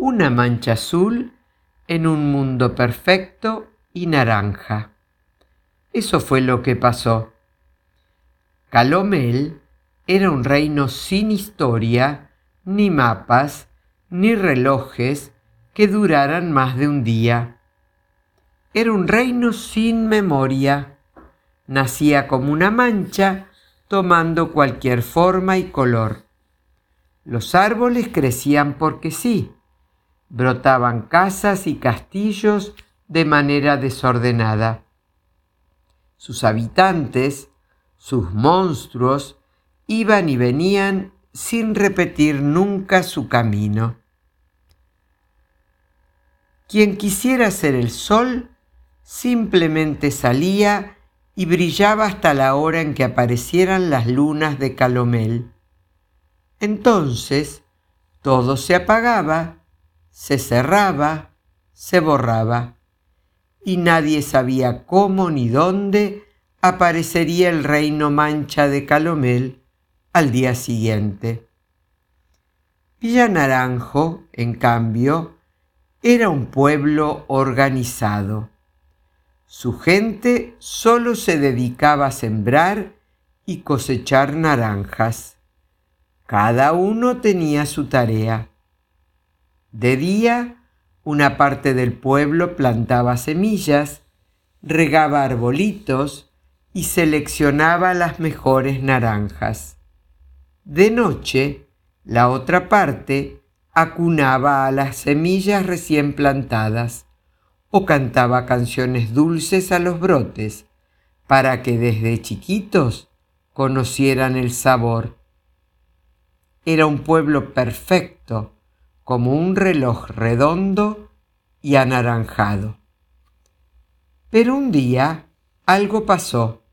una mancha azul en un mundo perfecto y naranja. Eso fue lo que pasó. Calomel era un reino sin historia, ni mapas, ni relojes que duraran más de un día. Era un reino sin memoria. Nacía como una mancha, tomando cualquier forma y color. Los árboles crecían porque sí. Brotaban casas y castillos de manera desordenada. Sus habitantes, sus monstruos, iban y venían sin repetir nunca su camino. Quien quisiera ser el sol simplemente salía y brillaba hasta la hora en que aparecieran las lunas de Calomel. Entonces todo se apagaba, se cerraba, se borraba y nadie sabía cómo ni dónde aparecería el reino mancha de Calomel al día siguiente. Villa Naranjo, en cambio, era un pueblo organizado. Su gente solo se dedicaba a sembrar y cosechar naranjas. Cada uno tenía su tarea. De día una parte del pueblo plantaba semillas, regaba arbolitos y seleccionaba las mejores naranjas. De noche, la otra parte acunaba a las semillas recién plantadas o cantaba canciones dulces a los brotes para que desde chiquitos conocieran el sabor. Era un pueblo perfecto, como un reloj redondo y anaranjado. Pero un día algo pasó,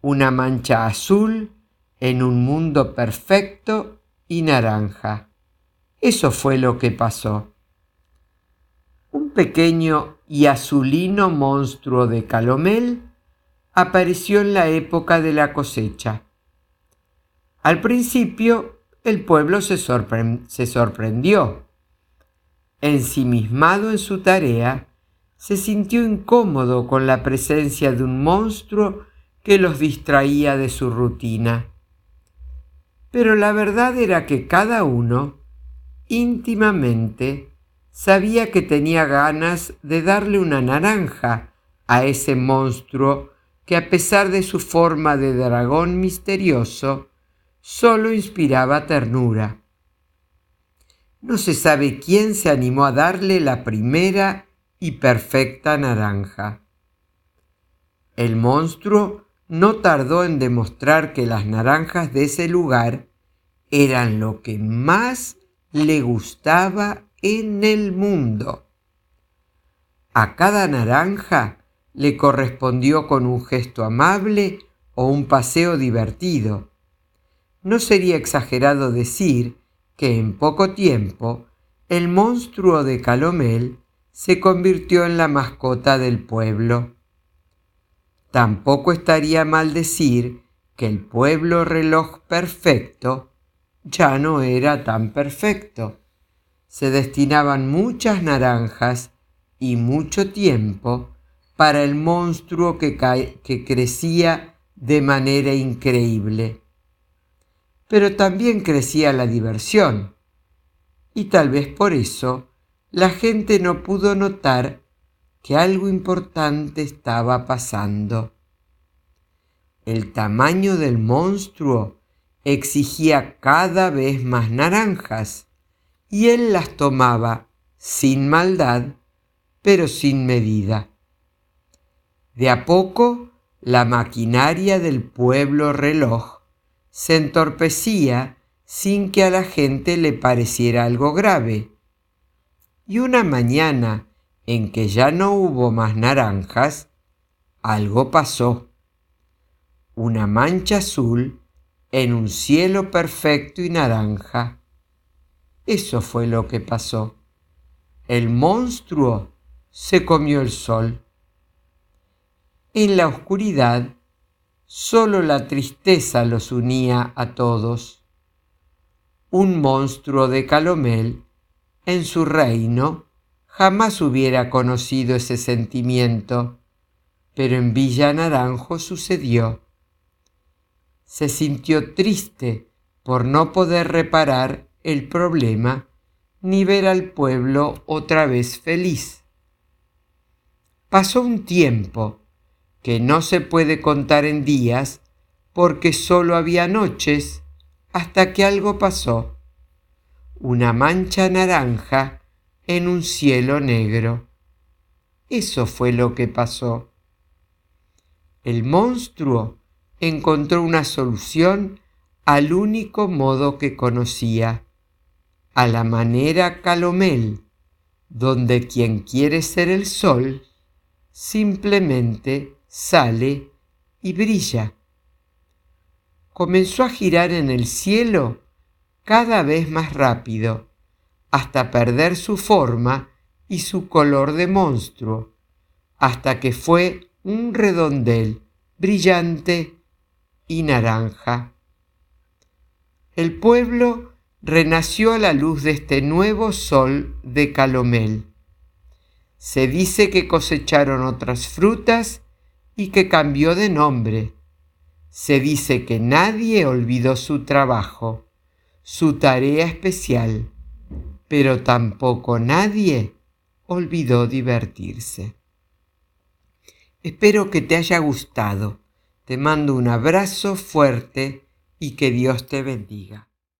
una mancha azul en un mundo perfecto y naranja. Eso fue lo que pasó. Un pequeño y azulino monstruo de Calomel apareció en la época de la cosecha. Al principio el pueblo se, sorprendió. Ensimismado en su tarea, se sintió incómodo con la presencia de un monstruo que los distraía de su rutina. Pero la verdad era que cada uno, íntimamente, sabía que tenía ganas de darle una naranja a ese monstruo que a pesar de su forma de dragón misterioso, solo inspiraba ternura. No se sabe quién se animó a darle la primera y perfecta naranja. El monstruo no tardó en demostrar que las naranjas de ese lugar eran lo que más le gustaba en el mundo. A cada naranja le correspondió con un gesto amable o un paseo divertido, no sería exagerado decir que en poco tiempo el monstruo de Calomel se convirtió en la mascota del pueblo. Tampoco estaría mal decir que el pueblo reloj perfecto ya no era tan perfecto. Se destinaban muchas naranjas y mucho tiempo para el monstruo que, que crecía de manera increíble pero también crecía la diversión. Y tal vez por eso la gente no pudo notar que algo importante estaba pasando. El tamaño del monstruo exigía cada vez más naranjas y él las tomaba sin maldad, pero sin medida. De a poco, la maquinaria del pueblo reloj se entorpecía sin que a la gente le pareciera algo grave. Y una mañana en que ya no hubo más naranjas, algo pasó. Una mancha azul en un cielo perfecto y naranja. Eso fue lo que pasó. El monstruo se comió el sol. En la oscuridad, Solo la tristeza los unía a todos. Un monstruo de Calomel en su reino jamás hubiera conocido ese sentimiento, pero en Villa Naranjo sucedió. Se sintió triste por no poder reparar el problema ni ver al pueblo otra vez feliz. Pasó un tiempo que no se puede contar en días porque solo había noches hasta que algo pasó. Una mancha naranja en un cielo negro. Eso fue lo que pasó. El monstruo encontró una solución al único modo que conocía, a la manera calomel, donde quien quiere ser el sol simplemente sale y brilla comenzó a girar en el cielo cada vez más rápido, hasta perder su forma y su color de monstruo, hasta que fue un redondel brillante y naranja. El pueblo renació a la luz de este nuevo sol de Calomel. Se dice que cosecharon otras frutas y que cambió de nombre se dice que nadie olvidó su trabajo, su tarea especial, pero tampoco nadie olvidó divertirse. Espero que te haya gustado. Te mando un abrazo fuerte y que Dios te bendiga.